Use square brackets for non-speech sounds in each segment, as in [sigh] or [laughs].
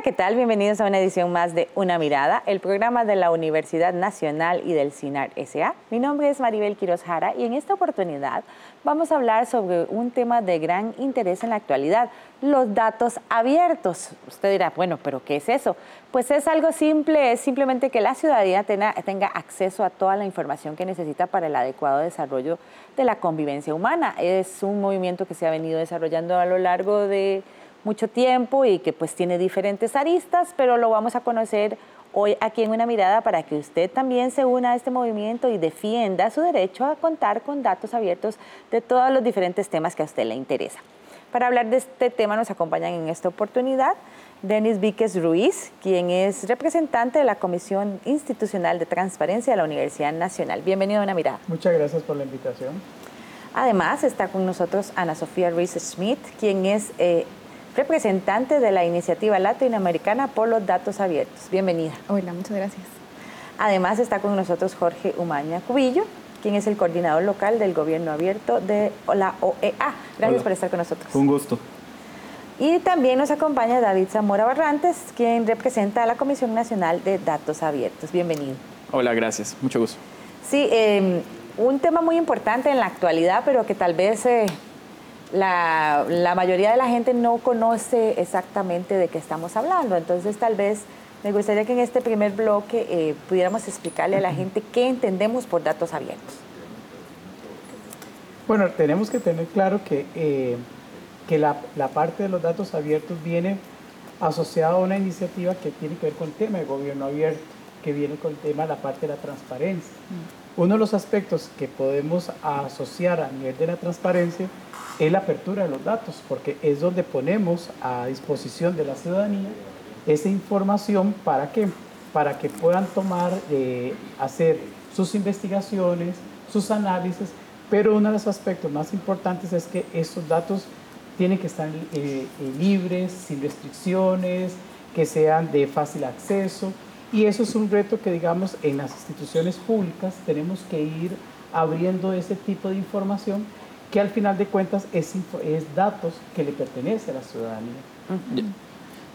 Hola, ¿qué tal? Bienvenidos a una edición más de Una Mirada, el programa de la Universidad Nacional y del CINAR SA. Mi nombre es Maribel Quiroz Jara y en esta oportunidad vamos a hablar sobre un tema de gran interés en la actualidad, los datos abiertos. Usted dirá, bueno, pero ¿qué es eso? Pues es algo simple, es simplemente que la ciudadanía tenga, tenga acceso a toda la información que necesita para el adecuado desarrollo de la convivencia humana. Es un movimiento que se ha venido desarrollando a lo largo de mucho tiempo y que pues tiene diferentes aristas, pero lo vamos a conocer hoy aquí en una mirada para que usted también se una a este movimiento y defienda su derecho a contar con datos abiertos de todos los diferentes temas que a usted le interesa. Para hablar de este tema nos acompañan en esta oportunidad Denis Víquez Ruiz, quien es representante de la Comisión Institucional de Transparencia de la Universidad Nacional. Bienvenido a una mirada. Muchas gracias por la invitación. Además está con nosotros Ana Sofía Ruiz Schmidt, quien es eh, representante de la iniciativa latinoamericana por los datos abiertos. Bienvenida. Hola, muchas gracias. Además está con nosotros Jorge Umaña Cubillo, quien es el coordinador local del gobierno abierto de la OEA. Gracias por estar con nosotros. Un gusto. Y también nos acompaña David Zamora Barrantes, quien representa a la Comisión Nacional de Datos Abiertos. Bienvenido. Hola, gracias. Mucho gusto. Sí, em, un tema muy importante en la actualidad, pero que tal vez eh, la, la, mayoría de la gente no conoce exactamente de qué estamos hablando. Entonces, tal vez me gustaría que en este primer bloque eh, pudiéramos explicarle a la gente qué entendemos por datos abiertos. Bueno, tenemos que tener claro que, eh, que la, la, parte de los datos abiertos viene asociada a una iniciativa que tiene que ver con el tema de gobierno abierto, que viene con el tema de la parte de la transparencia. Mm. Uno de los aspectos que podemos asociar a nivel de la transparencia es la apertura de los datos, porque es donde ponemos a disposición de la ciudadanía esa información para que, para que puedan tomar, eh, hacer sus investigaciones, sus análisis, pero uno de los aspectos más importantes es que esos datos tienen que estar eh, eh, libres, sin restricciones, que sean de fácil acceso, y eso es un reto que, digamos, en las instituciones públicas tenemos que ir abriendo ese tipo de información que al final de cuentas es, es datos que le pertenece a la ciudadanía.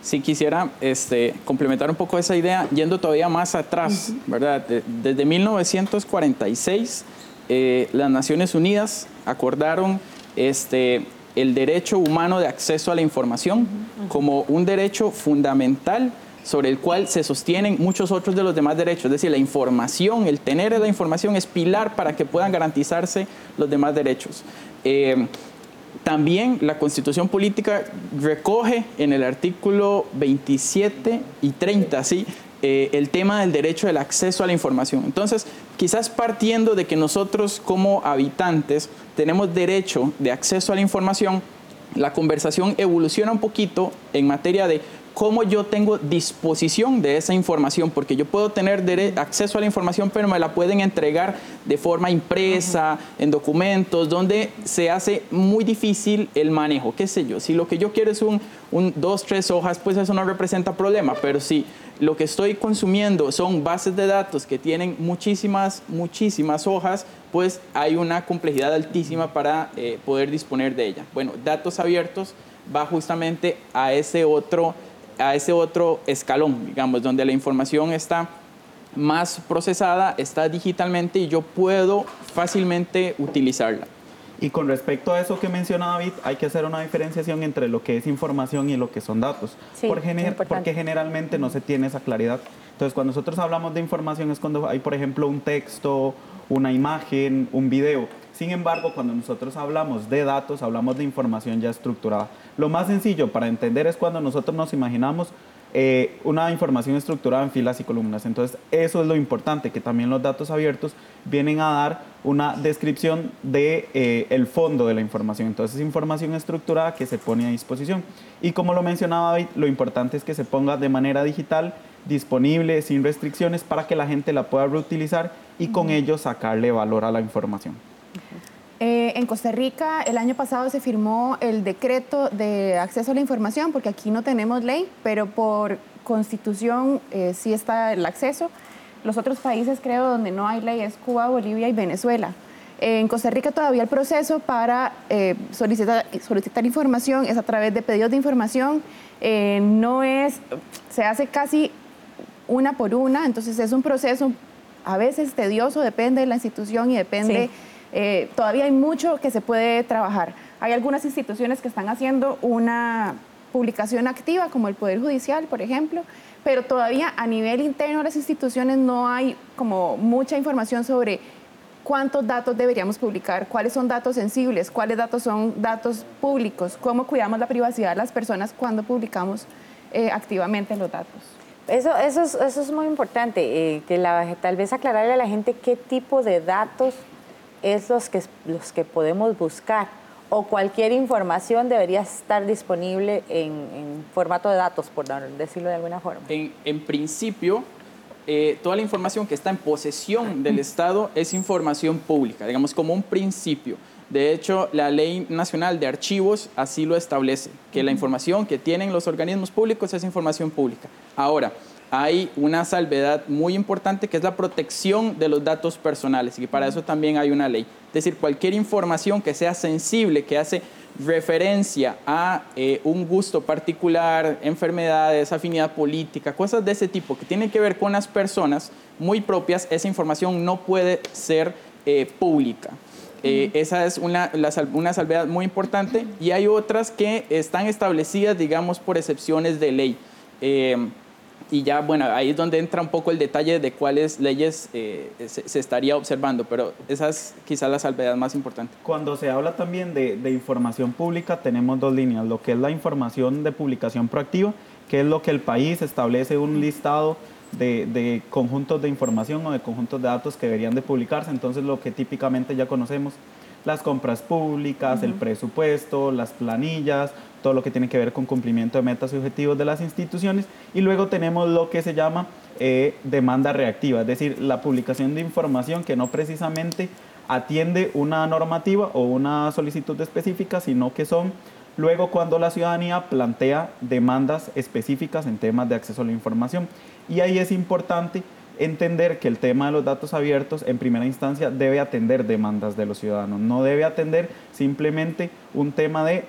Si quisiera este, complementar un poco esa idea, yendo todavía más atrás, ¿verdad? Desde 1946, eh, las Naciones Unidas acordaron este, el derecho humano de acceso a la información como un derecho fundamental sobre el cual se sostienen muchos otros de los demás derechos. Es decir, la información, el tener la información es pilar para que puedan garantizarse los demás derechos. Eh, también la constitución política recoge en el artículo 27 y 30, ¿sí? Eh, el tema del derecho del acceso a la información. Entonces, quizás partiendo de que nosotros como habitantes tenemos derecho de acceso a la información, la conversación evoluciona un poquito en materia de cómo yo tengo disposición de esa información, porque yo puedo tener acceso a la información, pero me la pueden entregar de forma impresa, en documentos, donde se hace muy difícil el manejo, qué sé yo. Si lo que yo quiero es un, un dos, tres hojas, pues eso no representa problema, pero si lo que estoy consumiendo son bases de datos que tienen muchísimas, muchísimas hojas, pues hay una complejidad altísima para eh, poder disponer de ella. Bueno, datos abiertos va justamente a ese otro a ese otro escalón, digamos, donde la información está más procesada, está digitalmente y yo puedo fácilmente utilizarla. Y con respecto a eso que menciona David, hay que hacer una diferenciación entre lo que es información y lo que son datos, porque generalmente no se tiene esa claridad. Entonces, cuando nosotros hablamos de información es cuando hay, por ejemplo, un texto, una imagen, un video. Sin embargo, cuando nosotros hablamos de datos, hablamos de información ya estructurada. Lo más sencillo para entender es cuando nosotros nos imaginamos eh, una información estructurada en filas y columnas. Entonces, eso es lo importante, que también los datos abiertos vienen a dar una descripción de eh, el fondo de la información. Entonces, es información estructurada que se pone a disposición. Y como lo mencionaba David, lo importante es que se ponga de manera digital, disponible, sin restricciones, para que la gente la pueda reutilizar y con ello sacarle valor a la información. Eh, en Costa Rica el año pasado se firmó el decreto de acceso a la información, porque aquí no tenemos ley, pero por constitución eh, sí está el acceso. Los otros países, creo, donde no hay ley es Cuba, Bolivia y Venezuela. En Costa Rica todavía el proceso para eh, solicitar, solicitar, información es a través de pedidos de información. Eh, no es, se hace casi una por una, entonces es un proceso a veces tedioso, depende de la institución y depende, eh, todavía hay mucho que se puede trabajar. Hay algunas instituciones que están haciendo una publicación activa, como el Poder Judicial, por ejemplo, pero todavía a nivel interno de las instituciones no hay como mucha información sobre cuántos datos deberíamos publicar, cuáles son datos sensibles, cuáles datos son datos públicos, cómo cuidamos la privacidad de las personas cuando publicamos eh, activamente los datos. Eso, eso, es, eso es muy importante, eh, que la, tal vez aclararle a la gente qué tipo de datos es los que, los que podemos buscar o cualquier información debería estar disponible en, formato de datos, por decirlo de alguna forma. En, en principio, eh, toda la información que está en posesión del [clears throat] Estado es información pública, digamos como un principio. De hecho, la Ley Nacional de Archivos así lo establece, que la información que tienen los organismos públicos es información pública. Ahora, hay una salvedad muy importante que es la protección de los datos personales y para eso también hay una ley. Es decir, cualquier información que sea sensible, que hace referencia a eh, un gusto particular, enfermedades, afinidad política, cosas de ese tipo que tienen que ver con las personas muy propias, esa información no puede ser eh, pública. Eh, esa es una, una salvedad muy importante y hay otras que están establecidas, digamos, por excepciones de ley y ya, bueno, ahí es donde entra un poco el detalle de cuáles leyes eh, se, estaría observando, pero esa es quizás la salvedad más importante. Cuando se habla también de, de, información pública, tenemos dos líneas, lo que es la información de publicación proactiva, que es lo que el país establece un listado de, de conjuntos de información o de conjuntos de datos que deberían de publicarse, entonces lo que típicamente ya conocemos las compras públicas, el presupuesto, las planillas, todo lo que tiene que ver con cumplimiento de metas y objetivos de las instituciones. Y luego tenemos lo que se llama eh, demanda reactiva, es decir, la publicación de información que no precisamente atiende una normativa o una solicitud específica, sino que son luego cuando la ciudadanía plantea demandas específicas en temas de acceso a la información. Y ahí es importante entender que el tema de los datos abiertos en primera instancia debe atender demandas de los ciudadanos, no debe atender simplemente un tema de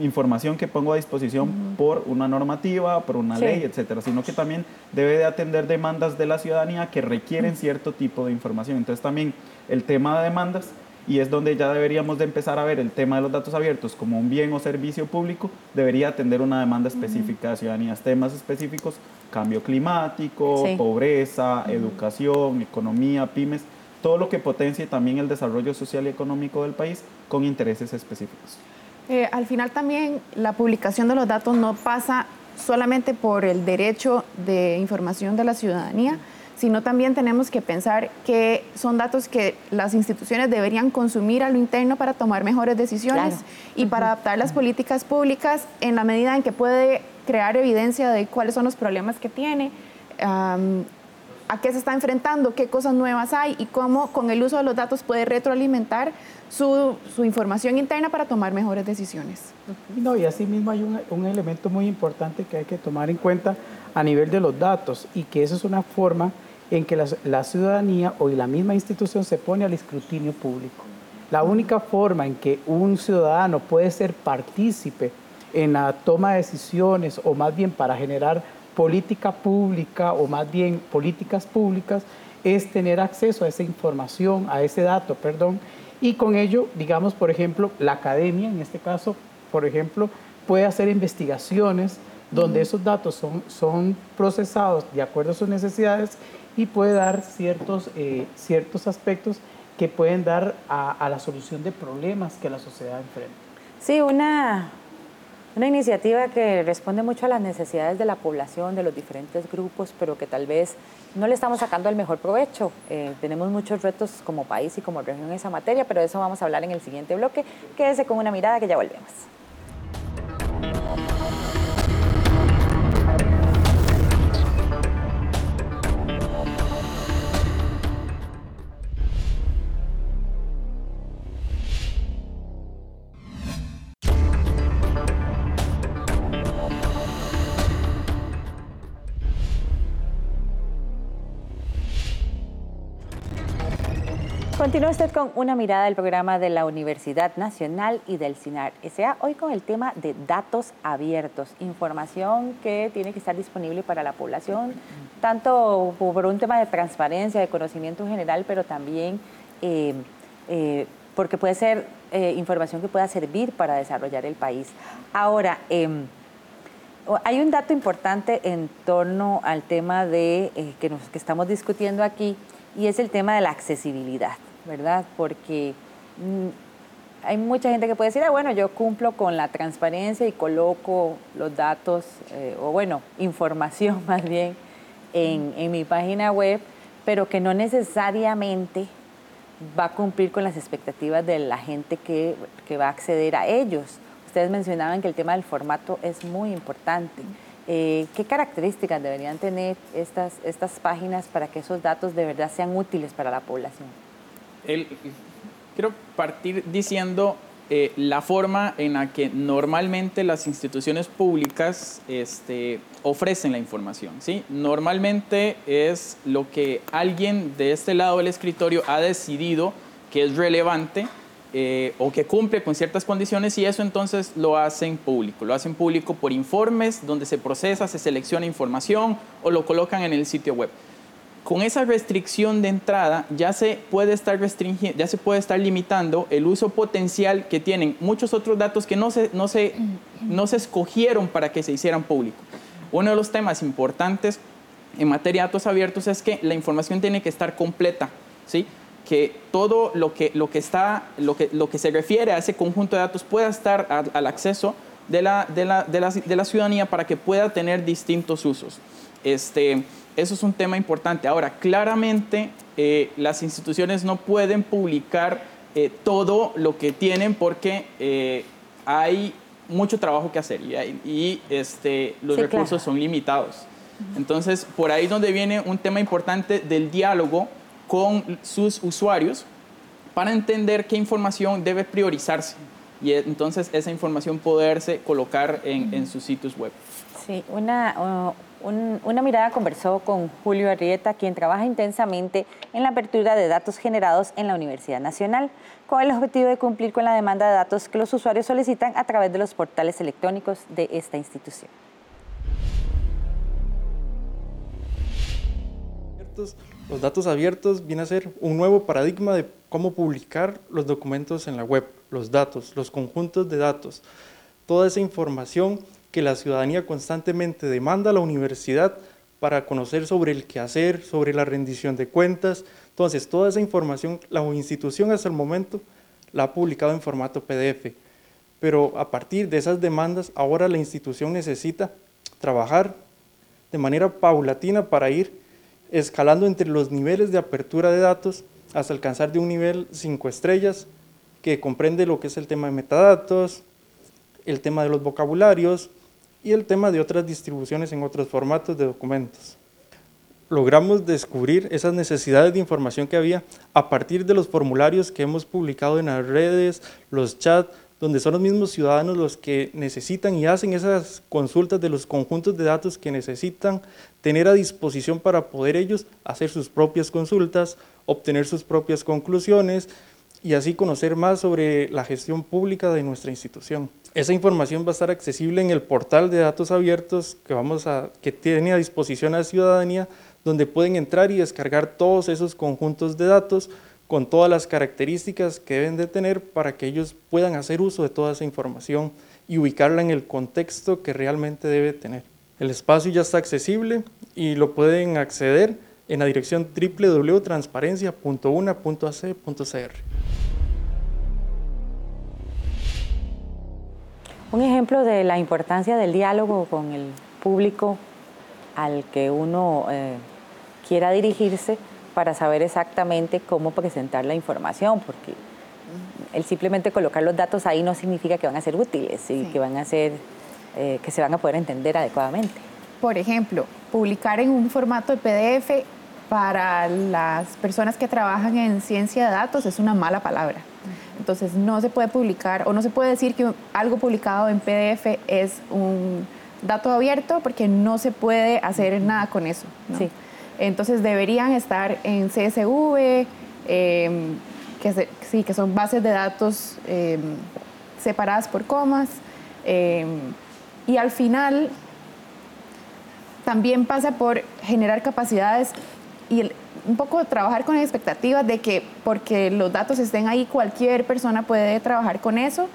información que pongo a disposición por una normativa, por una ley, etcétera, sino que también debe de atender demandas de la ciudadanía que requieren cierto tipo de información. Entonces también el tema de demandas y es donde ya deberíamos de empezar a ver el tema de los datos abiertos como un bien o servicio público, debería atender una demanda específica de ciudadanías, temas específicos, cambio climático, pobreza, educación, economía, pymes, todo lo que potencie también el desarrollo social y económico del país con intereses específicos. Eh, al final también la publicación de los datos no pasa solamente por el derecho de información de la ciudadanía, sino también tenemos que pensar que son datos que las instituciones deberían consumir a lo interno para tomar mejores decisiones y para adaptar las políticas públicas en la medida en que puede crear evidencia de cuáles son los problemas que tiene, a qué se está enfrentando, qué cosas nuevas hay y cómo con el uso de los datos puede retroalimentar su, información interna para tomar mejores decisiones. No, y asimismo hay un, un elemento muy importante que hay que tomar en cuenta a nivel de los datos y que eso es una forma en que la, ciudadanía o la misma institución se pone al escrutinio público. La única forma en que un ciudadano puede ser partícipe en la toma de decisiones o más bien para generar política pública o más bien políticas públicas es tener acceso a esa información, a ese dato, perdón, y con ello, digamos, por ejemplo, la academia, en este caso, por ejemplo, puede hacer investigaciones donde esos datos son, son procesados de acuerdo a sus necesidades y puede dar ciertos, eh, ciertos aspectos que pueden dar a, la solución de problemas que la sociedad enfrenta. Sí, una, una iniciativa que responde mucho a las necesidades de la población, de los diferentes grupos, pero que tal vez no le estamos sacando el mejor provecho. Eh, tenemos muchos retos como país y como región en esa materia, pero de eso vamos a hablar en el siguiente bloque. Quédese con una mirada que ya volvemos. Continúa usted con una mirada del programa de la Universidad Nacional y del CINAR SA, hoy con el tema de datos abiertos, información que tiene que estar disponible para la población, tanto por un tema de transparencia, de conocimiento general, pero también eh, eh, porque puede ser eh, información que pueda servir para desarrollar el país. Ahora, em, hay un dato importante en torno al tema de, que, nos, que estamos discutiendo aquí, y es el tema de la accesibilidad. ¿Verdad? Porque mm, hay mucha gente que puede decir, ah, bueno, yo cumplo con la transparencia y coloco los datos, eh, o bueno, información [laughs] más bien, en, en mi página web, pero que no necesariamente va a cumplir con las expectativas de la gente que, que, va a acceder a ellos. Ustedes mencionaban que el tema del formato es muy importante. Eh, ¿Qué características deberían tener estas, estas páginas para que esos datos de verdad sean útiles para la población? Quiero partir diciendo eh, la forma en la que normalmente las instituciones públicas este, ofrecen la información. ¿sí? Normalmente es lo que alguien de este lado del escritorio ha decidido que es relevante eh, o que cumple con ciertas condiciones y eso entonces lo hacen público. Lo hacen público por informes donde se procesa, se selecciona información o lo colocan en el sitio web con esa restricción de entrada ya se puede estar ya se puede estar limitando el uso potencial que tienen muchos otros datos que no se, no se, no se escogieron para que se hicieran públicos. Uno de los temas importantes en materia de datos abiertos es que la información tiene que estar completa, ¿sí? que todo lo que, lo que, está, lo que, lo que se refiere a ese conjunto de datos pueda estar al acceso de la, de la, de, la, de la ciudadanía para que pueda tener distintos usos. Este, eso es un tema importante. Ahora, claramente eh, las instituciones no pueden publicar eh, todo lo que tienen porque eh, hay mucho trabajo que hacer y, este, los recursos son limitados. Entonces, por ahí es donde viene un tema importante del diálogo con sus usuarios para entender qué información debe priorizarse y entonces esa información poderse colocar en, en sus sitios web. Sí, una, una mirada conversó con Julio Arrieta, quien trabaja intensamente en la apertura de datos generados en la Universidad Nacional, con el objetivo de cumplir con la demanda de datos que los usuarios solicitan a través de los portales electrónicos de esta institución. Los datos abiertos viene a ser un nuevo paradigma de cómo publicar los documentos en la web, los datos, los conjuntos de datos, toda esa información que la ciudadanía constantemente demanda a la universidad para conocer sobre el quehacer, sobre la rendición de cuentas. Entonces, toda esa información la institución hasta el momento la ha publicado en formato PDF. Pero a partir de esas demandas, ahora la institución necesita trabajar de manera paulatina para ir escalando entre los niveles de apertura de datos hasta alcanzar de un nivel 5 estrellas que comprende lo que es el tema de metadatos, el tema de los vocabularios, y el tema de otras distribuciones en otros formatos de documentos. Logramos descubrir esas necesidades de información que había a partir de los formularios que hemos publicado en las redes, los chats, donde son los mismos ciudadanos los que necesitan y hacen esas consultas de los conjuntos de datos que necesitan tener a disposición para poder ellos hacer sus propias consultas, obtener sus propias conclusiones y así conocer más sobre la gestión pública de nuestra institución. Esa información va a estar accesible en el portal de datos abiertos que, vamos a, que tiene a disposición a la ciudadanía, donde pueden entrar y descargar todos esos conjuntos de datos con todas las características que deben de tener para que ellos puedan hacer uso de toda esa información y ubicarla en el contexto que realmente debe tener. El espacio ya está accesible y lo pueden acceder en la dirección www.transparencia.una.ac.cr. Un ejemplo de la importancia del diálogo con el público al que uno eh, quiera dirigirse para saber exactamente cómo presentar la información, porque el simplemente colocar los datos ahí no significa que van a ser útiles y que van a ser eh, que se van a poder entender adecuadamente. Por ejemplo, publicar en un formato de PDF para las personas que trabajan en ciencia de datos es una mala palabra. Entonces no se puede publicar o no se puede decir que algo publicado en PDF es un dato abierto porque no se puede hacer nada con eso. Entonces deberían estar en CSV, em, que, sí, que son bases de datos em, separadas por comas. Em, y al final también pasa por generar capacidades y un poco trabajar con expectativas de que porque los datos estén ahí, cualquier persona puede trabajar con eso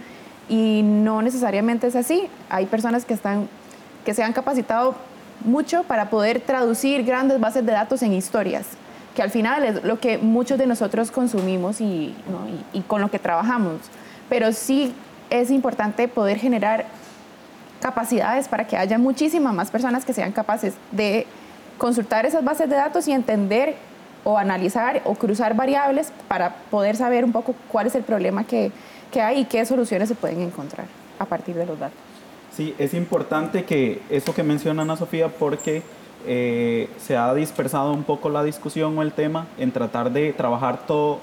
y no necesariamente es así. Hay personas que, están, que se han capacitado mucho para poder traducir grandes bases de datos en historias, que al final es lo que muchos de nosotros consumimos y, y, con lo que trabajamos. Pero sí es importante poder generar capacidades para que haya muchísimas más personas que sean capaces de consultar esas bases de datos y entender o analizar o cruzar variables para poder saber un poco cuál es el problema que, que hay y qué soluciones se pueden encontrar a partir de los datos. Sí, es importante que eso que menciona Ana Sofía porque eh, se ha dispersado un poco la discusión o el tema en tratar de trabajar todo,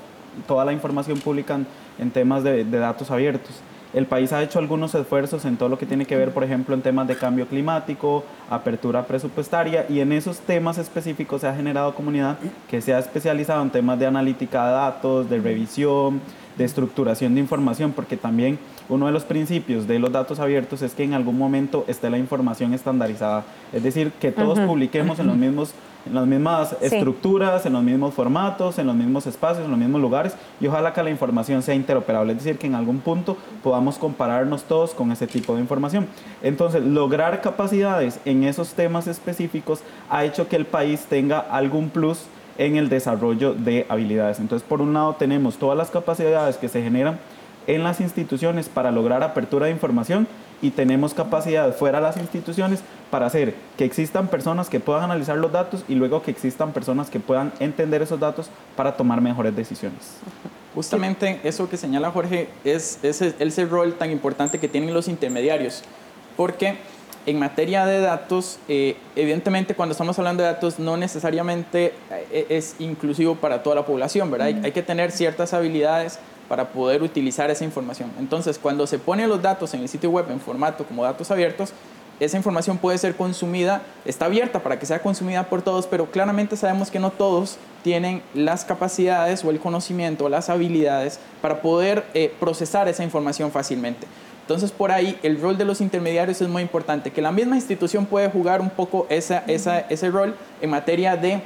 toda la información pública en, temas de, de, datos abiertos. El país ha hecho algunos esfuerzos en todo lo que tiene que ver, por ejemplo, en temas de cambio climático, apertura presupuestaria y en esos temas específicos se ha generado comunidad que se ha especializado en temas de analítica de datos, de revisión, de estructuración de información, porque también uno de los principios de los datos abiertos es que en algún momento esté la información estandarizada, es decir, que todos publiquemos en los mismos en las mismas estructuras, en los mismos formatos, en los mismos espacios, en los mismos lugares y ojalá que la información sea interoperable, es decir, que en algún punto podamos compararnos todos con ese tipo de información. Entonces, lograr capacidades en esos temas específicos ha hecho que el país tenga algún plus en el desarrollo de habilidades. Entonces, por un lado tenemos todas las capacidades que se generan en las instituciones para lograr apertura de información y tenemos capacidad fuera de las instituciones para hacer que existan personas que puedan analizar los datos y luego que existan personas que puedan entender esos datos para tomar mejores decisiones. Justamente eso que señala Jorge es, ese, ese rol tan importante que tienen los intermediarios, porque en materia de datos, eh, evidentemente cuando estamos hablando de datos no necesariamente eh, es inclusivo para toda la población, ¿verdad? hay, que tener ciertas habilidades para poder utilizar esa información. Entonces, cuando se ponen los datos en el sitio web en formato como datos abiertos, esa información puede ser consumida, está abierta para que sea consumida por todos, pero claramente sabemos que no todos tienen las capacidades o el conocimiento o las habilidades para poder eh, procesar esa información fácilmente. Entonces, por ahí el rol de los intermediarios es muy importante, que la misma institución puede jugar un poco esa, ese rol en materia de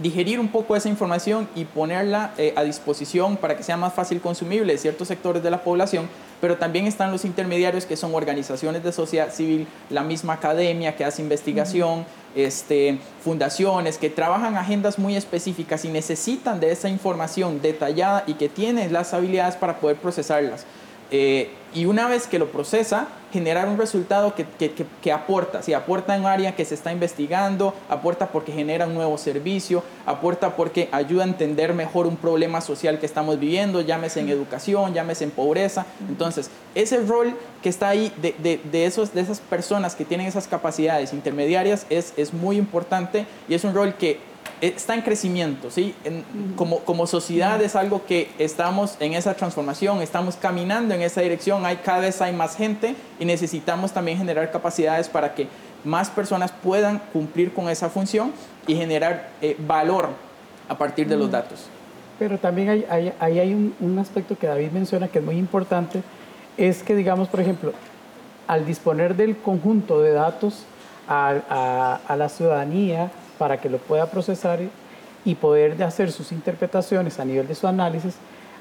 digerir un poco esa información y ponerla eh, a disposición para que sea más fácil consumible de ciertos sectores de la población, pero también están los intermediarios que son organizaciones de sociedad civil, la misma academia que hace investigación, este, fundaciones que trabajan agendas muy específicas y necesitan de esa información detallada y que tienen las habilidades para poder procesarlas. Eh, y una vez que lo procesa, generar un resultado que, que, que, aporta, si aporta en un área que se está investigando, aporta porque genera un nuevo servicio, aporta porque ayuda a entender mejor un problema social que estamos viviendo, llámese en educación, llámese en pobreza. Entonces, ese rol que está ahí de, de, de esos, de esas personas que tienen esas capacidades intermediarias es, es muy importante y es un rol que está en crecimiento, ¿sí? como, como sociedad es algo que estamos en esa transformación, estamos caminando en esa dirección, hay, cada vez hay más gente y necesitamos también generar capacidades para que más personas puedan cumplir con esa función y generar eh, valor a partir de los datos. Pero también hay, hay, hay un, un, aspecto que David menciona que es muy importante, es que digamos, por ejemplo, al disponer del conjunto de datos a, a, a la ciudadanía, para que lo pueda procesar y poder hacer sus interpretaciones a nivel de su análisis,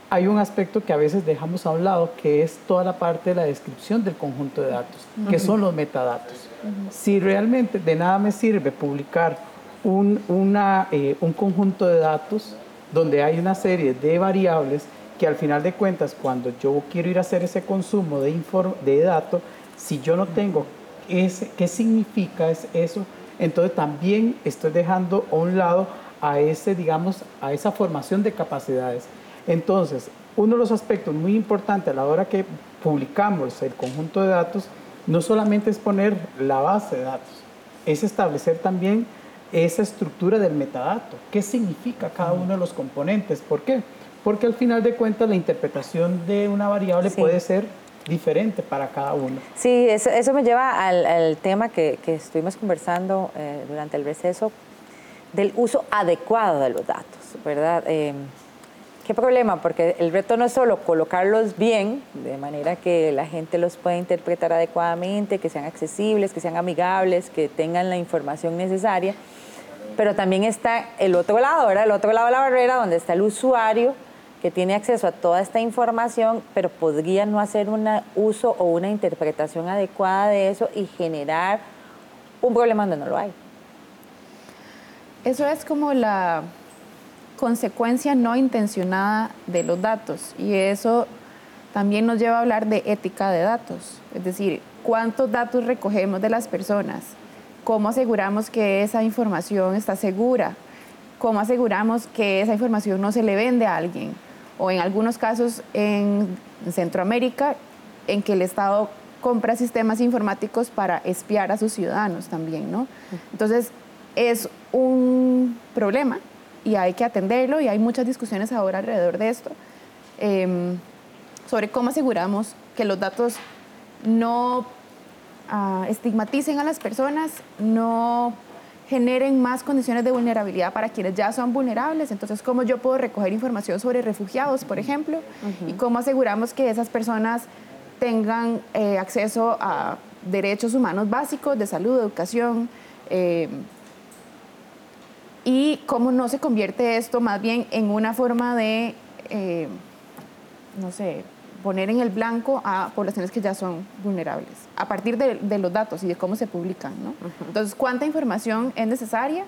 hay un aspecto que a veces dejamos a un lado, que es toda la parte de la descripción del conjunto de datos, que son los metadatos. Si realmente de nada me sirve publicar un, una, eh, un conjunto de datos donde hay una serie de variables que al final de cuentas, cuando yo quiero ir a hacer ese consumo de, de datos, si yo no tengo ese, qué significa eso, entonces también estoy dejando a un lado a ese, digamos, a esa formación de capacidades. Entonces, uno de los aspectos muy importantes a la hora que publicamos el conjunto de datos, no solamente es poner la base de datos, es establecer también esa estructura del metadato. ¿Qué significa cada uno de los componentes? ¿Por qué? Porque al final de cuentas la interpretación de una variable puede ser diferente para cada uno. Sí, eso, eso me lleva al, tema que, que, estuvimos conversando eh, durante el receso del uso adecuado de los datos, ¿verdad? Eh, ¿Qué problema? Porque el reto no es solo colocarlos bien, de manera que la gente los pueda interpretar adecuadamente, que sean accesibles, que sean amigables, que tengan la información necesaria, pero también está el otro lado, ¿verdad? El otro lado de la barrera, donde está el usuario que tiene acceso a toda esta información, pero podría no hacer un uso o una interpretación adecuada de eso y generar un problema donde no lo hay. Eso es como la consecuencia no intencionada de los datos y eso también nos lleva a hablar de ética de datos, es decir, cuántos datos recogemos de las personas, cómo aseguramos que esa información está segura, cómo aseguramos que esa información no se le vende a alguien o en algunos casos en Centroamérica en que el Estado compra sistemas informáticos para espiar a sus ciudadanos también, ¿no? Entonces, es un problema y hay que atenderlo y hay muchas discusiones ahora alrededor de esto em, sobre cómo aseguramos que los datos no ah, estigmaticen a las personas, no generen más condiciones de vulnerabilidad para quienes ya son vulnerables. Entonces, cómo yo puedo recoger información sobre refugiados, por ejemplo, y cómo aseguramos que esas personas tengan eh, acceso a derechos humanos básicos de salud, educación, eh, y cómo no se convierte esto más bien en una forma de, eh, no sé, poner en el blanco a poblaciones que ya son vulnerables, a partir de, los datos y de cómo se publican. ¿no? Entonces, ¿cuánta información es necesaria?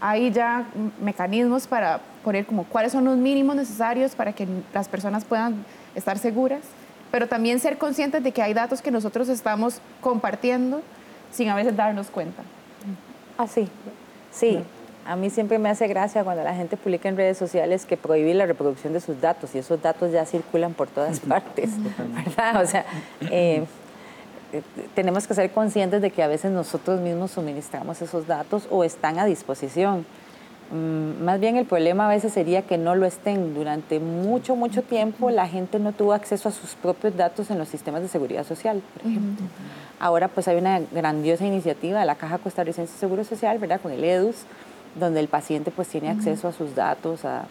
Hay ya mecanismos para poner como cuáles son los mínimos necesarios para que las personas puedan estar seguras, pero también ser conscientes de que hay datos que nosotros estamos compartiendo sin a veces darnos cuenta. Ah, sí. Sí, a mí siempre me hace gracia cuando la gente publica en redes sociales que prohíbe la reproducción de sus datos y esos datos ya circulan por todas [laughs] partes, ¿verdad? O sea, eh, tenemos que ser conscientes de que a veces nosotros mismos suministramos esos datos o están a disposición. Mm, más bien el problema a veces sería que no lo estén. Durante mucho, mucho tiempo la gente no tuvo acceso a sus propios datos en los sistemas de seguridad social, por ejemplo. Ahora pues hay una grandiosa iniciativa de la Caja Costarricense de Seguro Social, ¿verdad? Con el EDUS, donde el paciente pues tiene acceso a sus datos, a,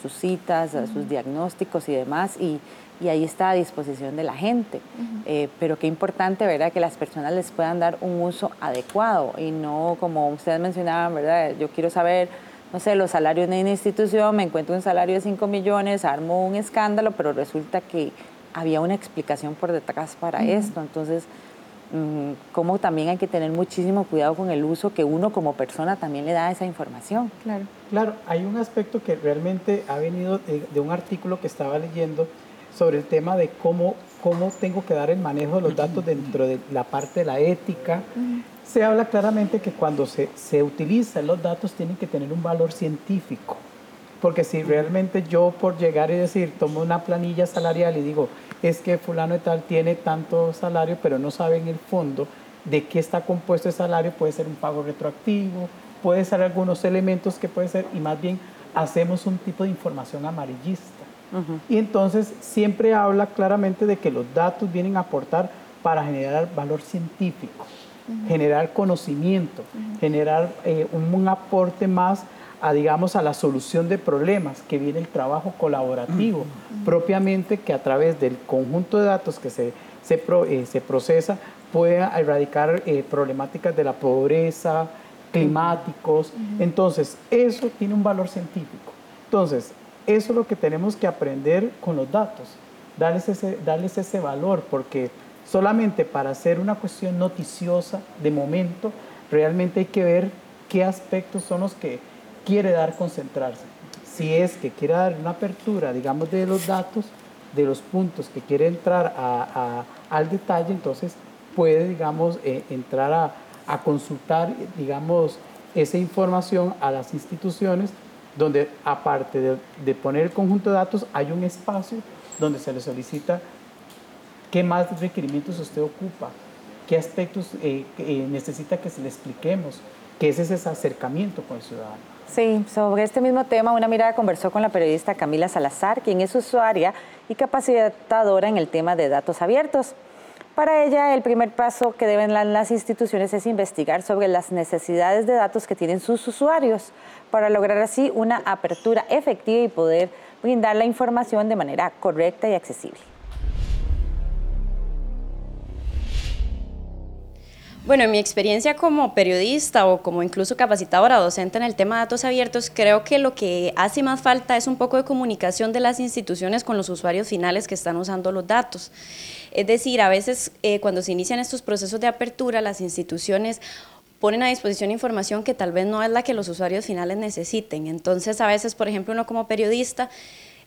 sus citas, a sus diagnósticos y demás, y, ahí está a disposición de la gente. Eh, pero qué importante, ¿verdad?, que las personas les puedan dar un uso adecuado y no como ustedes mencionaban, ¿verdad?, yo quiero saber, no sé, los salarios de una institución, me encuentro un salario de 5 millones, armo un escándalo, pero resulta que había una explicación por detrás para esto. Entonces, cómo también hay que tener muchísimo cuidado con el uso que uno como persona también le da a esa información. Claro. Claro, hay un aspecto que realmente ha venido de, un artículo que estaba leyendo sobre el tema de cómo, cómo tengo que dar el manejo de los datos dentro de la parte de la ética. Se habla claramente que cuando se, se utilizan los datos tienen que tener un valor científico. Porque si realmente yo por llegar y decir, tomo una planilla salarial y digo, es que fulano y tal tiene tanto salario, pero no sabe en el fondo de qué está compuesto el salario, puede ser un pago retroactivo, puede ser algunos elementos que puede ser, y más bien hacemos un tipo de información amarillista. Y entonces siempre habla claramente de que los datos vienen a aportar para generar valor científico, generar conocimiento, generar eh, un aporte más a, digamos, a la solución de problemas, que viene el trabajo colaborativo, propiamente que a través del conjunto de datos que se, se, eh, se procesa pueda erradicar eh, problemáticas de la pobreza, climáticos. Entonces, eso tiene un valor científico. Entonces, eso es lo que tenemos que aprender con los datos, darles ese, darles ese valor, porque solamente para hacer una cuestión noticiosa de momento, realmente hay que ver qué aspectos son los que quiere dar concentrarse. Si es que quiere dar una apertura, digamos, de los datos, de los puntos que quiere entrar al detalle, entonces puede, digamos, eh, entrar a, consultar, digamos, esa información a las instituciones donde aparte de, poner el conjunto de datos, hay un espacio donde se le solicita qué más requerimientos usted ocupa, qué aspectos eh, eh, necesita que se le expliquemos, qué es ese acercamiento con el ciudadano. Sí, sobre este mismo tema, una mirada conversó con la periodista Camila Salazar, quien es usuaria y capacitadora en el tema de datos abiertos. Para ella, el primer paso que deben las instituciones es investigar sobre las necesidades de datos que tienen sus usuarios para lograr así una apertura efectiva y poder brindar la información de manera correcta y accesible. Bueno, en mi experiencia como periodista o como incluso capacitadora docente en el tema de datos abiertos, creo que lo que hace más falta es un poco de comunicación de las instituciones con los usuarios finales que están usando los datos. Es decir, a veces eh, cuando se inician estos procesos de apertura, las instituciones ponen a disposición información que tal vez no es la que los usuarios finales necesiten. Entonces, a veces, por ejemplo, uno como periodista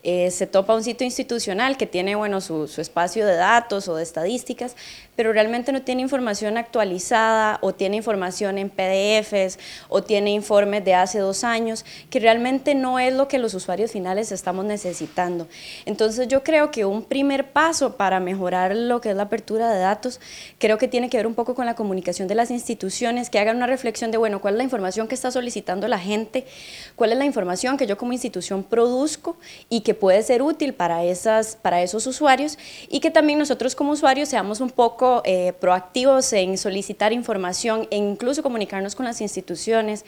eh, se topa un sitio institucional que tiene bueno, su, espacio de datos o de estadísticas, pero realmente no tiene información actualizada o tiene información en PDFs o tiene informes de hace dos años, que realmente no es lo que los usuarios finales estamos necesitando. Entonces yo creo que un primer paso para mejorar lo que es la apertura de datos, creo que tiene que ver un poco con la comunicación de las instituciones, que hagan una reflexión de, bueno, cuál es la información que está solicitando la gente, cuál es la información que yo como institución produzco y que que puede ser útil para, esas, para esos usuarios y que también nosotros como usuarios seamos un poco eh, proactivos en solicitar información e incluso comunicarnos con las instituciones,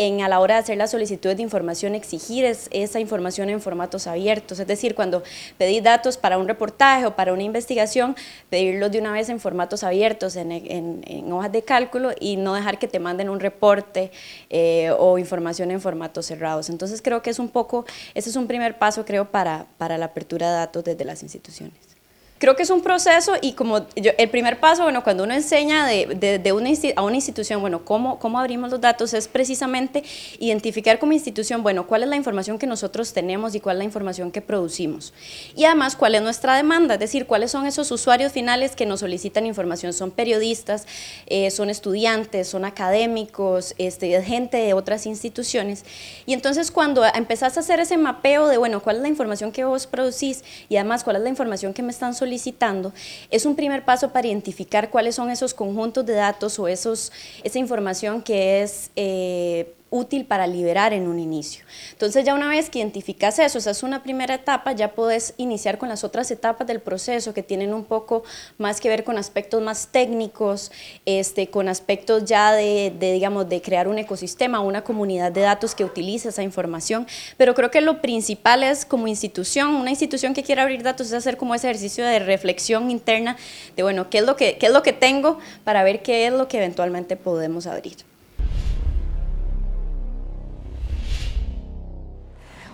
en a la hora de hacer la solicitud de información exigir esa información en formatos abiertos, es decir, cuando pedí datos para un reportaje o para una investigación, pedirlos de una vez en formatos abiertos, en, en, hojas de cálculo y no dejar que te manden un reporte eh, o información en formatos cerrados. Entonces creo que es un poco, ese es un primer paso, creo, para, para la apertura de datos desde las instituciones. Creo que es un proceso y como el primer paso, bueno, cuando uno enseña de, de, una, a una institución, bueno, cómo, cómo abrimos los datos, es precisamente identificar como institución, bueno, cuál es la información que nosotros tenemos y cuál es la información que producimos. Y además, cuál es nuestra demanda, es decir, cuáles son esos usuarios finales que nos solicitan información. Son periodistas, eh, son estudiantes, son académicos, este, gente de otras instituciones. Y entonces cuando empezás a hacer ese mapeo de, bueno, cuál es la información que vos producís y además cuál es la información que me están solicitando, solicitando, es un primer paso para identificar cuáles son esos conjuntos de datos o esos, esa información que es eh, útil para liberar en un inicio. Entonces ya una vez que identificas eso, esa es una primera etapa, ya puedes iniciar con las otras etapas del proceso que tienen un poco más que ver con aspectos más técnicos, este, con aspectos ya de, digamos, de crear un ecosistema, una comunidad de datos que utilice esa información, pero creo que lo principal es como institución, una institución que quiera abrir datos es hacer como ese ejercicio de reflexión interna de, bueno, ¿qué es lo que, qué es lo que tengo para ver qué es lo que eventualmente podemos abrir?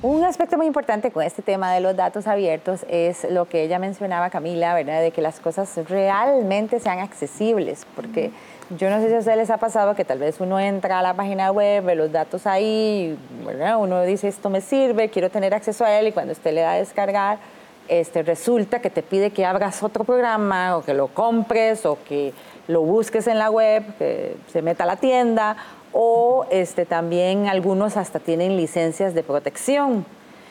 Un aspecto muy importante con este tema de los datos abiertos es lo que ella mencionaba, Camila, ¿verdad? De que las cosas realmente sean accesibles, porque yo no sé si a ustedes les ha pasado que tal vez uno entra a la página web, ve los datos ahí, ¿verdad? Uno dice esto me sirve, quiero tener acceso a él y cuando usted le da a descargar, este, resulta que te pide que abras otro programa o que lo compres o que lo busques en la web, que se meta a la tienda o este, también algunos hasta tienen licencias de protección.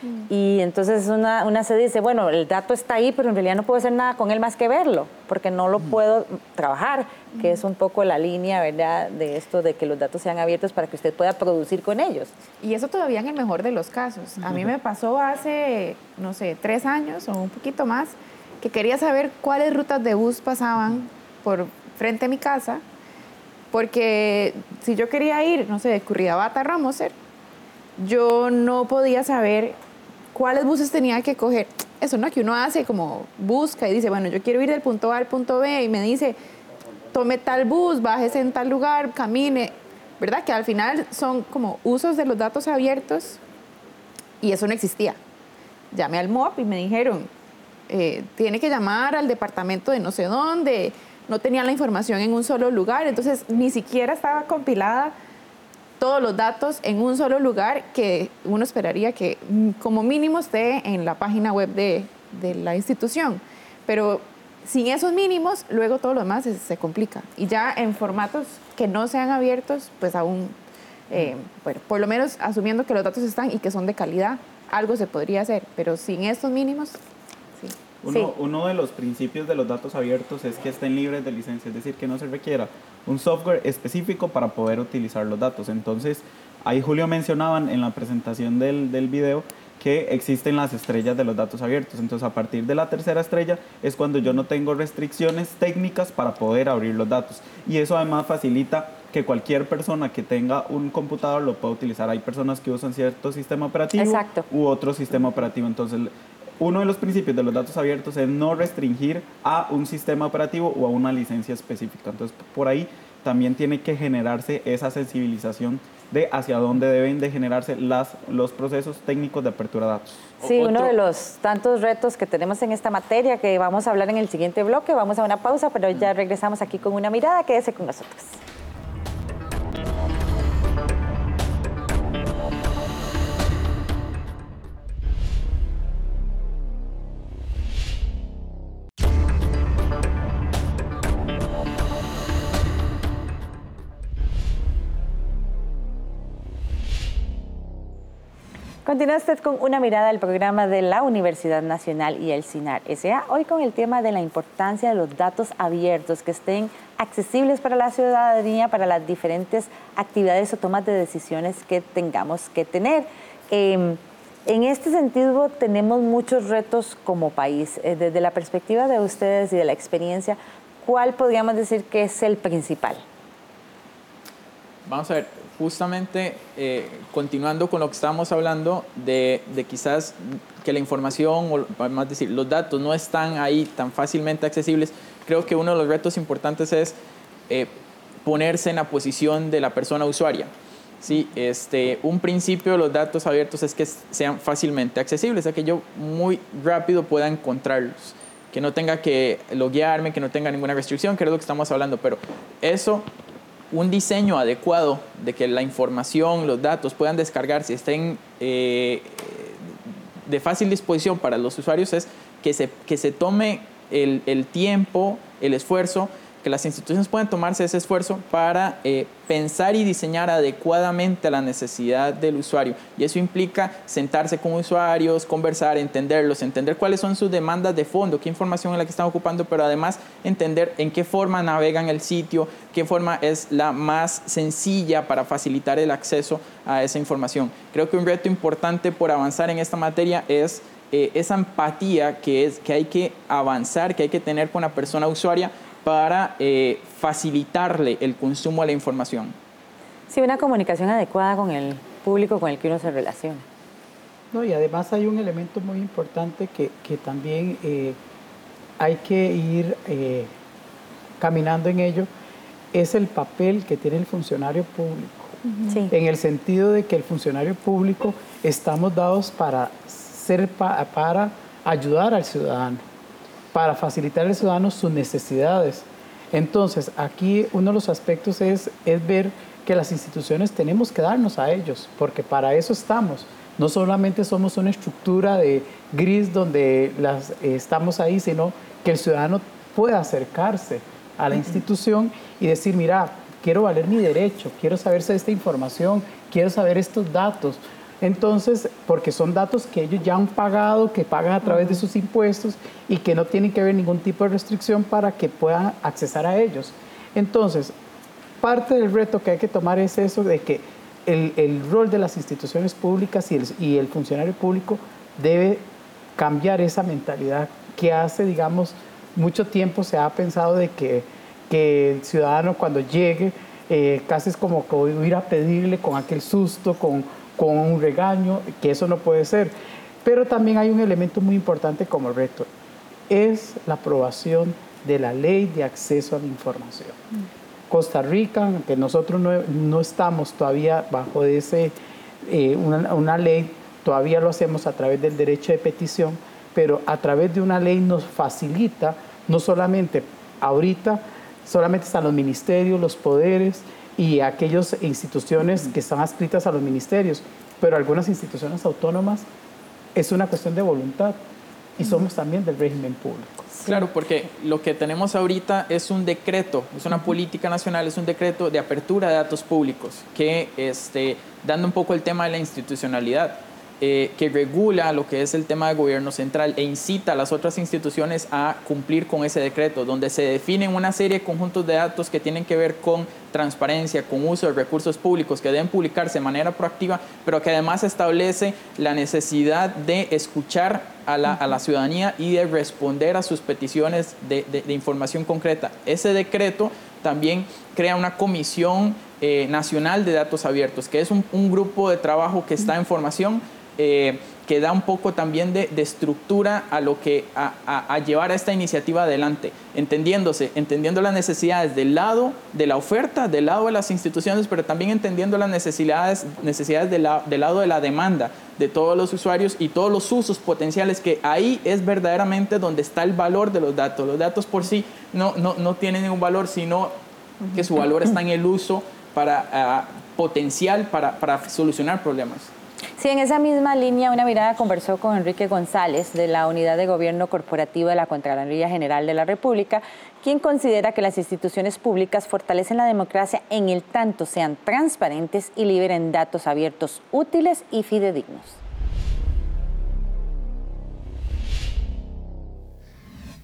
Mm. Y entonces una, una, se dice, bueno, el dato está ahí, pero en realidad no puedo hacer nada con él más que verlo, porque no lo mm. puedo trabajar, que es un poco la línea, ¿verdad?, de esto de que los datos sean abiertos para que usted pueda producir con ellos. Y eso todavía en el mejor de los casos. A mí me pasó hace, no sé, tres años o un poquito más, que quería saber cuáles rutas de bus pasaban por frente a mi casa porque si yo quería ir, no sé, de Curridabat a Ramoser, yo no podía saber cuáles buses tenía que coger. Eso, ¿no? Que uno hace como busca y dice, bueno, yo quiero ir del punto A al punto B y me dice, tome tal bus, bájese en tal lugar, camine. ¿Verdad? Que al final son como usos de los datos abiertos y eso no existía. Llamé al MOP y me dijeron, eh, tiene que llamar al departamento de no sé dónde, no tenía la información en un solo lugar, entonces ni siquiera estaba compilada todos los datos en un solo lugar que uno esperaría que mm, como mínimo esté en la página web de, la institución. Pero sin esos mínimos, luego todo lo demás se, complica. Y ya en formatos que no sean abiertos, pues aún, eh, bueno, por lo menos asumiendo que los datos están y que son de calidad, algo se podría hacer. Pero sin estos mínimos, uno, de los principios de los datos abiertos es que estén libres de licencia, es decir, que no se requiera un software específico para poder utilizar los datos. Entonces, ahí Julio mencionaban en la presentación del, del video que existen las estrellas de los datos abiertos. Entonces, a partir de la tercera estrella es cuando yo no tengo restricciones técnicas para poder abrir los datos. Y eso además facilita que cualquier persona que tenga un computador lo pueda utilizar. Hay personas que usan cierto sistema operativo u otro sistema operativo. Entonces, uno de los principios de los datos abiertos es no restringir a un sistema operativo o a una licencia específica. Entonces, por ahí también tiene que generarse esa sensibilización de hacia dónde deben de generarse las, los procesos técnicos de apertura de datos. Sí, uno de los tantos retos que tenemos en esta materia que vamos a hablar en el siguiente bloque. Vamos a una pausa, pero ya regresamos aquí con una mirada. Quédese con nosotros. Continúa usted con una mirada al programa de la Universidad Nacional y el CINAR SA, hoy con el tema de la importancia de los datos abiertos que estén accesibles para la ciudadanía, para las diferentes actividades o tomas de decisiones que tengamos que tener. Em, en este sentido, tenemos muchos retos como país. Eh, desde la perspectiva de ustedes y de la experiencia, ¿cuál podríamos decir que es el principal? Vamos a ver, justamente eh, continuando con lo que estábamos hablando de, quizás que la información, o más decir, los datos no están ahí tan fácilmente accesibles, creo que uno de los retos importantes es eh, ponerse en la posición de la persona usuaria. Sí, este, un principio de los datos abiertos es que sean fácilmente accesibles, que yo muy rápido pueda encontrarlos, que no tenga que loguearme, que no tenga ninguna restricción, que es lo que estamos hablando, pero eso un diseño adecuado de que la información, los datos puedan descargarse, estén eh, de fácil disposición para los usuarios es que se, que se tome el, el tiempo, el esfuerzo que las instituciones puedan tomarse ese esfuerzo para eh, pensar y diseñar adecuadamente la necesidad del usuario. Y eso implica sentarse con usuarios, conversar, entenderlos, entender cuáles son sus demandas de fondo, qué información es la que están ocupando, pero además entender en qué forma navegan el sitio, qué forma es la más sencilla para facilitar el acceso a esa información. Creo que un reto importante por avanzar en esta materia es eh, esa empatía que, es, que hay que avanzar, que hay que tener con la persona usuaria para eh, facilitarle el consumo de la información. Sí, una comunicación adecuada con el público con el que uno se relaciona. No, y además hay un elemento muy importante que, que también eh, hay que ir eh, caminando en ello, es el papel que tiene el funcionario público. Sí. En el sentido de que el funcionario público estamos dados para, ser para ayudar al ciudadano para facilitar al ciudadano sus necesidades. Entonces, aquí uno de los aspectos es, es ver que las instituciones tenemos que darnos a ellos, porque para eso estamos. No solamente somos una estructura de gris donde las, eh, estamos ahí, sino que el ciudadano pueda acercarse a la institución y decir, mira, quiero valer mi derecho, quiero saber esta información, quiero saber estos datos, entonces, porque son datos que ellos ya han pagado, que pagan a través de sus impuestos y que no tienen que haber ningún tipo de restricción para que puedan accesar a ellos. Entonces, parte del reto que hay que tomar es eso de que el, rol de las instituciones públicas y el, y el, funcionario público debe cambiar esa mentalidad que hace, digamos, mucho tiempo se ha pensado de que, que el ciudadano cuando llegue eh, casi es como ir a pedirle con aquel susto, con con un regaño, que eso no puede ser. Pero también hay un elemento muy importante como reto, es la aprobación de la ley de acceso a la información. Costa Rica, aunque nosotros no, estamos todavía bajo ese, eh, una, una ley, todavía lo hacemos a través del derecho de petición, pero a través de una ley nos facilita, no solamente ahorita, solamente están los ministerios, los poderes, y aquellas instituciones que están adscritas a los ministerios, pero algunas instituciones autónomas es una cuestión de voluntad y somos también del régimen público. Claro, porque lo que tenemos ahorita es un decreto, es una política nacional, es un decreto de apertura de datos públicos que, este, dando un poco el tema de la institucionalidad, eh, que regula lo que es el tema de gobierno central e incita a las otras instituciones a cumplir con ese decreto, donde se definen una serie de conjuntos de datos que tienen que ver con transparencia, con uso de recursos públicos que deben publicarse de manera proactiva, pero que además establece la necesidad de escuchar a la, ciudadanía y de responder a sus peticiones de información concreta. Ese decreto también crea una comisión eh, Nacional de Datos Abiertos, que es un, grupo de trabajo que está en formación. Eh, que da un poco también de, estructura a lo que a, llevar a esta iniciativa adelante, entendiéndose, entendiendo las necesidades del lado de la oferta, del lado de las instituciones, pero también entendiendo las necesidades, necesidades del, lado de la demanda de todos los usuarios y todos los usos potenciales, que ahí es verdaderamente donde está el valor de los datos. Los datos por sí no, no, no tienen ningún valor, sino que su valor está en el uso para, ah, potencial para, para solucionar problemas. Sí, en esa misma línea, una mirada conversó con Enrique González de la Unidad de Gobierno Corporativo de la Contraloría General de la República, quien considera que las instituciones públicas fortalecen la democracia en el tanto sean transparentes y liberen datos abiertos útiles y fidedignos.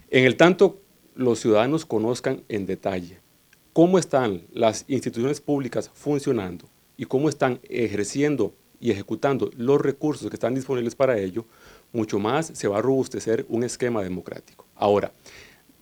En el tanto los ciudadanos conozcan en detalle cómo están las instituciones públicas funcionando y cómo están ejerciendo y ejecutando los recursos que están disponibles para ello, mucho más se va a robustecer un esquema democrático. Ahora,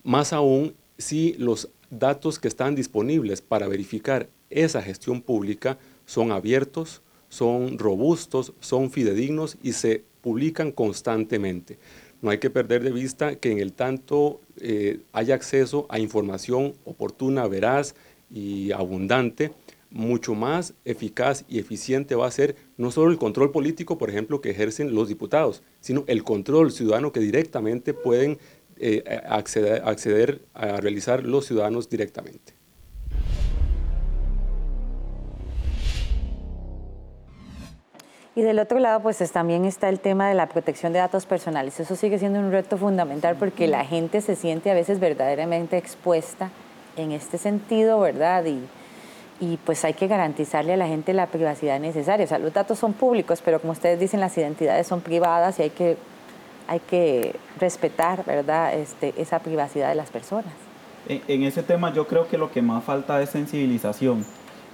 más aún si los datos que están disponibles para verificar esa gestión pública son abiertos, son robustos, son fidedignos y se publican constantemente. No hay que perder de vista que en el tanto eh, haya acceso a información oportuna, veraz y abundante, mucho más eficaz y eficiente va a ser no solo el control político, por ejemplo, que ejercen los diputados, sino el control ciudadano que directamente pueden eh, acceder, acceder a realizar los ciudadanos directamente. Y del otro lado, pues también está el tema de la protección de datos personales. Eso sigue siendo un reto fundamental porque la gente se siente a veces verdaderamente expuesta en este sentido, ¿verdad? Y, y pues hay que garantizarle a la gente la privacidad necesaria. O sea, los datos son públicos, pero como ustedes dicen, las identidades son privadas y hay que, hay que respetar, ¿verdad?, este, esa privacidad de las personas. En, ese tema yo creo que lo que más falta es sensibilización.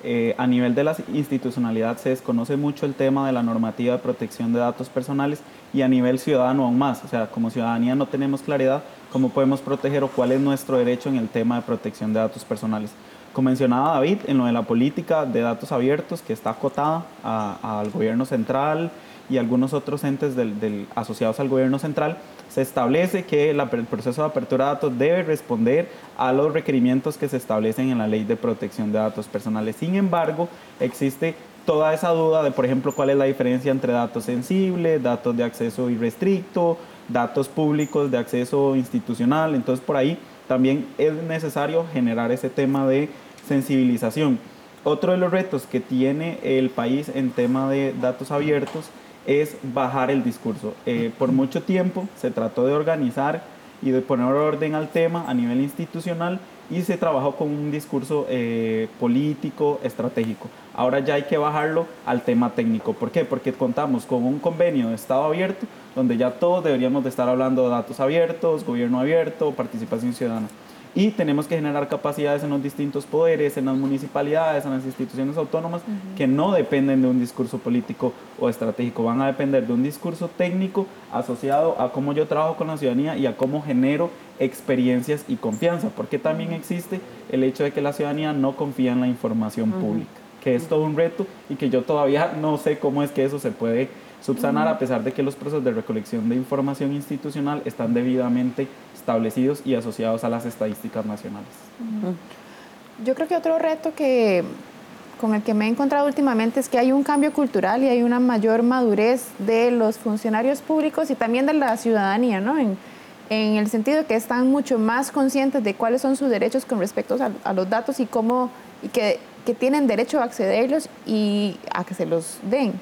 Eh, a nivel de la institucionalidad se desconoce mucho el tema de la normativa de protección de datos personales y a nivel ciudadano aún más. O sea, como ciudadanía no tenemos claridad cómo podemos proteger o cuál es nuestro derecho en el tema de protección de datos personales. Como mencionaba David, en lo de la política de datos abiertos que está acotada al gobierno central y algunos otros entes del, asociados al gobierno central, se establece que el proceso de apertura de datos debe responder a los requerimientos que se establecen en la ley de protección de datos personales. Sin embargo, existe toda esa duda de, por ejemplo, cuál es la diferencia entre datos sensibles, datos de acceso irrestricto, datos públicos de acceso institucional. Entonces, por ahí también es necesario generar ese tema de sensibilización. Otro de los retos que tiene el país en tema de datos abiertos es bajar el discurso. Eh, por mucho tiempo se trató de organizar y de poner orden al tema a nivel institucional y se trabajó con un discurso eh, político, estratégico. Ahora ya hay que bajarlo al tema técnico. ¿Por qué? Porque contamos con un convenio de Estado abierto donde ya todos deberíamos de estar hablando de datos abiertos, gobierno abierto, participación ciudadana y tenemos que generar capacidades en los distintos poderes, en las municipalidades, en las instituciones autónomas, que no dependen de un discurso político o estratégico, van a depender de un discurso técnico asociado a cómo yo trabajo con la ciudadanía y a cómo genero experiencias y confianza, porque también existe el hecho de que la ciudadanía no confía en la información pública, que es todo un reto y que yo todavía no sé cómo es que eso se puede subsanar a pesar de que los procesos de recolección de información institucional están debidamente establecidos y asociados a las estadísticas nacionales. Yo creo que otro reto que con el que me he encontrado últimamente es que hay un cambio cultural y hay una mayor madurez de los funcionarios públicos y también de la ciudadanía, ¿no? En, en el sentido que están mucho más conscientes de cuáles son sus derechos con respecto a, los datos y cómo y que, que, tienen derecho a accederlos y a que se los den.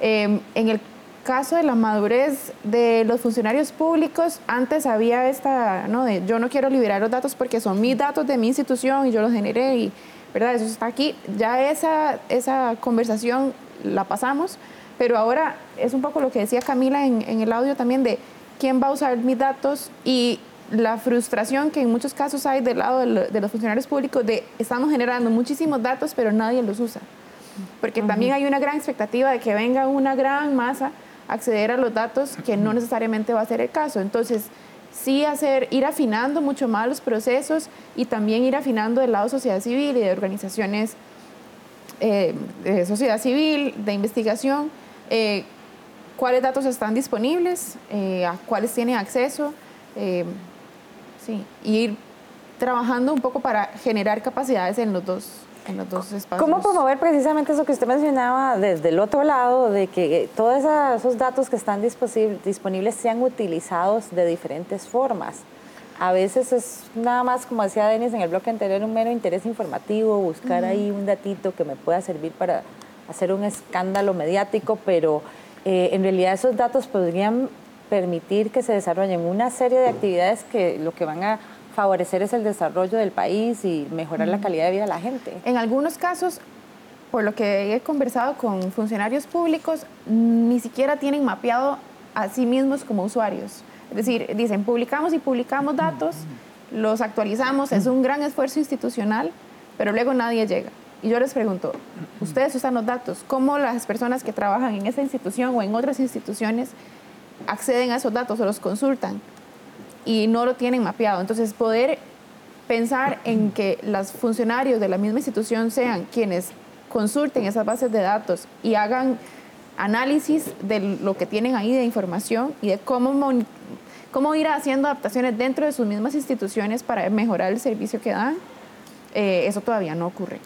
Eh, en el caso de la madurez de los funcionarios públicos, antes había esta, ¿no? De yo no quiero liberar los datos porque son mis datos de mi institución y yo los generé y, ¿verdad? Eso está aquí. Ya esa, esa conversación la pasamos, pero ahora es un poco lo que decía Camila en, en el audio también de quién va a usar mis datos y la frustración que en muchos casos hay del lado de los funcionarios públicos de estamos generando muchísimos datos, pero nadie los usa. Porque también hay una gran expectativa de que venga una gran masa acceder a los datos, que no necesariamente va a ser el caso. Entonces, sí hacer, ir afinando mucho más los procesos y también ir afinando del lado sociedad civil y de organizaciones eh, de sociedad civil, de investigación, eh, cuáles datos están disponibles, eh, a cuáles tienen acceso, sí, y ir trabajando un poco para generar capacidades en los dos en los dos espacios. ¿Cómo promover precisamente eso que usted mencionaba desde el otro lado, de que todos esos datos que están disponibles sean utilizados de diferentes formas? A veces es nada más, como decía Denis en el bloque anterior, un mero interés informativo, buscar ahí un datito que me pueda servir para hacer un escándalo mediático, pero eh, en realidad esos datos podrían permitir que se desarrollen una serie de actividades que lo que van a favorecer es el desarrollo del país y mejorar la calidad de vida de la gente. En algunos casos, por lo que he conversado con funcionarios públicos, ni siquiera tienen mapeado a sí mismos como usuarios. Es decir, dicen, publicamos y publicamos datos, los actualizamos, es un gran esfuerzo institucional, pero luego nadie llega. Y yo les pregunto, ustedes usan los datos, ¿cómo las personas que trabajan en esa institución o en otras instituciones acceden a esos datos o los consultan? Y no lo tienen mapeado. Entonces, poder pensar en que los funcionarios de la misma institución sean quienes consulten esas bases de datos y hagan análisis de lo que tienen ahí de información y de cómo, cómo ir haciendo adaptaciones dentro de sus mismas instituciones para mejorar el servicio que dan, eh, eso todavía no ocurre.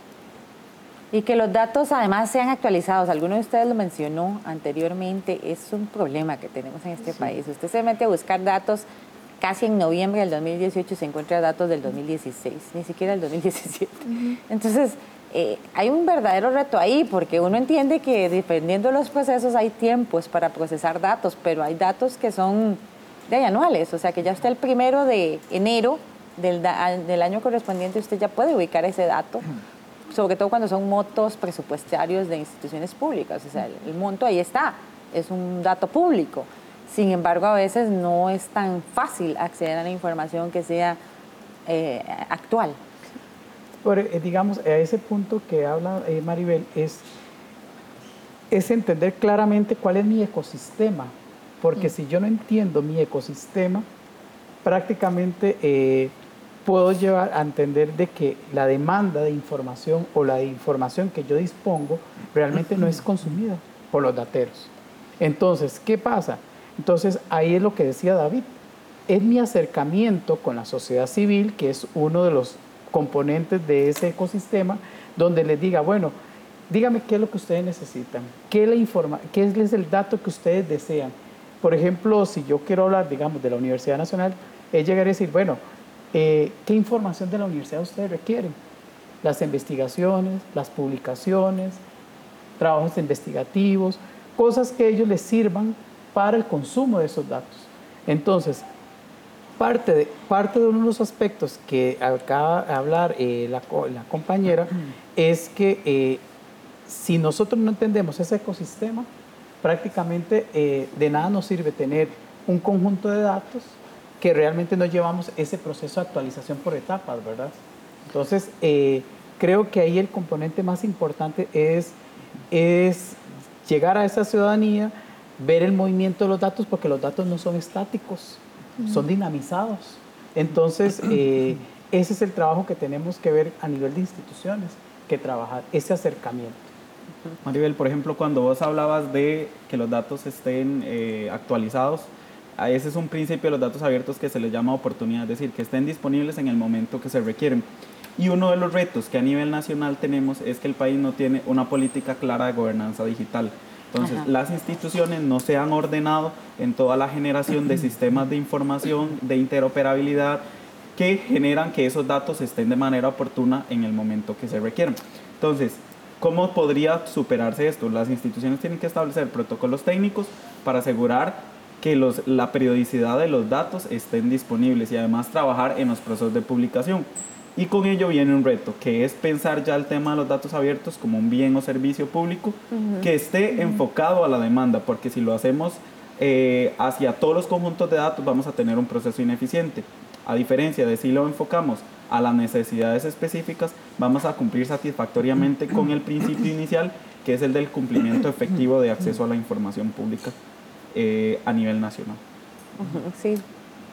Y que los datos además sean actualizados. Alguno de ustedes lo mencionó anteriormente, es un problema que tenemos en este país. Usted se mete a buscar datos casi en noviembre del 2018 se encuentran datos del 2016, ni siquiera del 2017. Entonces, eh, hay un verdadero reto ahí, porque uno entiende que dependiendo de los procesos hay tiempos para procesar datos, pero hay datos que son de anuales, o sea que ya usted el primero de enero del, del año correspondiente usted ya puede ubicar ese dato, sobre todo cuando son motos presupuestarios de instituciones públicas, o sea, el monto ahí está, es un dato público. Sin embargo, a veces no es tan fácil acceder a la información que sea eh, actual. Eh, digamos, a ese punto que habla eh, Maribel es, es entender claramente cuál es mi ecosistema, porque mm. si yo no entiendo mi ecosistema, prácticamente puedo llevar a entender de que la demanda de información o la información que yo dispongo realmente no es consumida por los dateros. Entonces, ¿qué pasa? Entonces, ahí es lo que decía David. Es mi acercamiento con la sociedad civil, que es uno de los componentes de ese ecosistema, donde les diga, bueno, dígame qué es lo que ustedes necesitan, qué, le informa, qué es el dato que ustedes desean. Por ejemplo, si yo quiero hablar, digamos, de la Universidad Nacional, es llegar a decir, bueno, eh, ¿qué información de la universidad ustedes requieren? Las investigaciones, las publicaciones, trabajos investigativos, cosas que ellos les sirvan para el consumo de esos datos. Entonces, parte de, parte de uno de los aspectos que acaba de hablar eh, la, compañera es que eh, si nosotros no entendemos ese ecosistema, prácticamente eh, de nada nos sirve tener un conjunto de datos que realmente no llevamos ese proceso de actualización por etapas, ¿verdad? Entonces, creo que ahí el componente más importante es, es llegar a esa ciudadanía, ver el movimiento de los datos porque los datos no son estáticos, son dinamizados. Entonces, [clears throat] eh, ese es el trabajo que tenemos que ver a nivel de instituciones, que trabajar ese acercamiento. Maribel, por ejemplo, cuando vos hablabas de que los datos estén eh, actualizados, ese es un principio de los datos abiertos que se les llama oportunidad, es decir, que estén disponibles en el momento que se requieren. Y uno de los retos que a nivel nacional tenemos es que el país no tiene una política clara de gobernanza digital. Entonces, las instituciones no se han ordenado en toda la generación de [clears throat] sistemas de información, de interoperabilidad, que generan que esos datos estén de manera oportuna en el momento que se requieran. Entonces, ¿cómo podría superarse esto? Las instituciones tienen que establecer protocolos técnicos para asegurar que los, la periodicidad de los datos estén disponibles y además trabajar en los procesos de publicación. Y con ello viene un reto, que es pensar ya el tema de los datos abiertos como un bien o servicio público que esté enfocado a la demanda, porque si lo hacemos eh, hacia todos los conjuntos de datos vamos a tener un proceso ineficiente. A diferencia de si lo enfocamos a las necesidades específicas, vamos a cumplir satisfactoriamente con el principio inicial, que es el del cumplimiento efectivo de acceso a la información pública eh, a nivel nacional. Sí.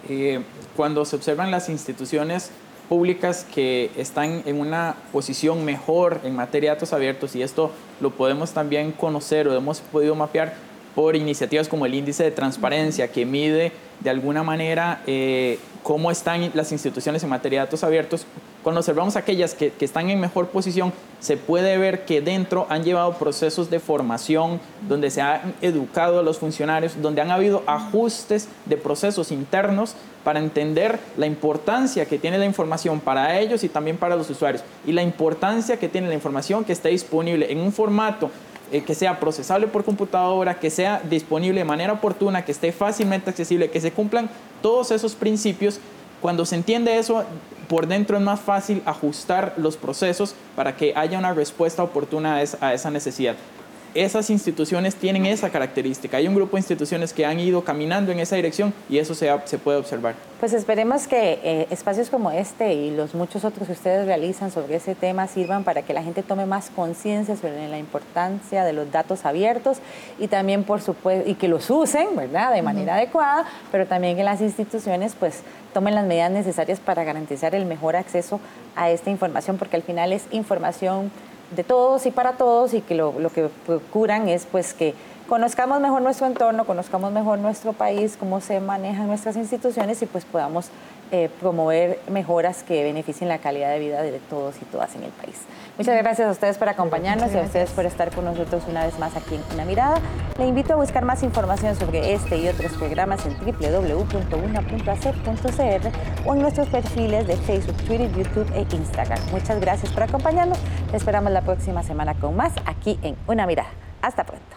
Eh, cuando se observan las instituciones públicas que están en una posición mejor en materia de datos abiertos y esto lo podemos también conocer o hemos podido mapear por iniciativas como el índice de transparencia que mide de alguna manera eh, cómo están las instituciones en materia de datos abiertos. Cuando observamos aquellas que, están en mejor posición, se puede ver que dentro han llevado procesos de formación, donde se han educado a los funcionarios, donde han habido ajustes de procesos internos para entender la importancia que tiene la información para ellos y también para los usuarios, y la importancia que tiene la información que esté disponible en un formato eh, que sea procesable por computadora, que sea disponible de manera oportuna, que esté fácilmente accesible, que se cumplan todos esos principios. Cuando se entiende eso, por dentro es más fácil ajustar los procesos para que haya una respuesta oportuna a esa necesidad esas instituciones tienen esa característica. Hay un grupo de instituciones que han ido caminando en esa dirección y eso se, se puede observar. Pues esperemos que eh, espacios como este y los muchos otros que ustedes realizan sobre ese tema sirvan para que la gente tome más conciencia sobre la importancia de los datos abiertos y también, por supuesto, y que los usen, ¿verdad?, de manera adecuada, pero también que las instituciones, pues, tomen las medidas necesarias para garantizar el mejor acceso a esta información, porque al final es información de todos y para todos y que lo, lo, que procuran es pues que conozcamos mejor nuestro entorno, conozcamos mejor nuestro país, cómo se manejan nuestras instituciones y pues podamos eh, promover mejoras que beneficien la calidad de vida de todos y todas en el país. Muchas gracias a ustedes por acompañarnos y a ustedes por estar con nosotros una vez más aquí en Una Mirada. Le invito a buscar más información sobre este y otros programas en www.una.ac.cr o en nuestros perfiles de Facebook, Twitter, YouTube e Instagram. Muchas gracias por acompañarnos. Te esperamos la próxima semana con más aquí en Una Mirada. Hasta pronto.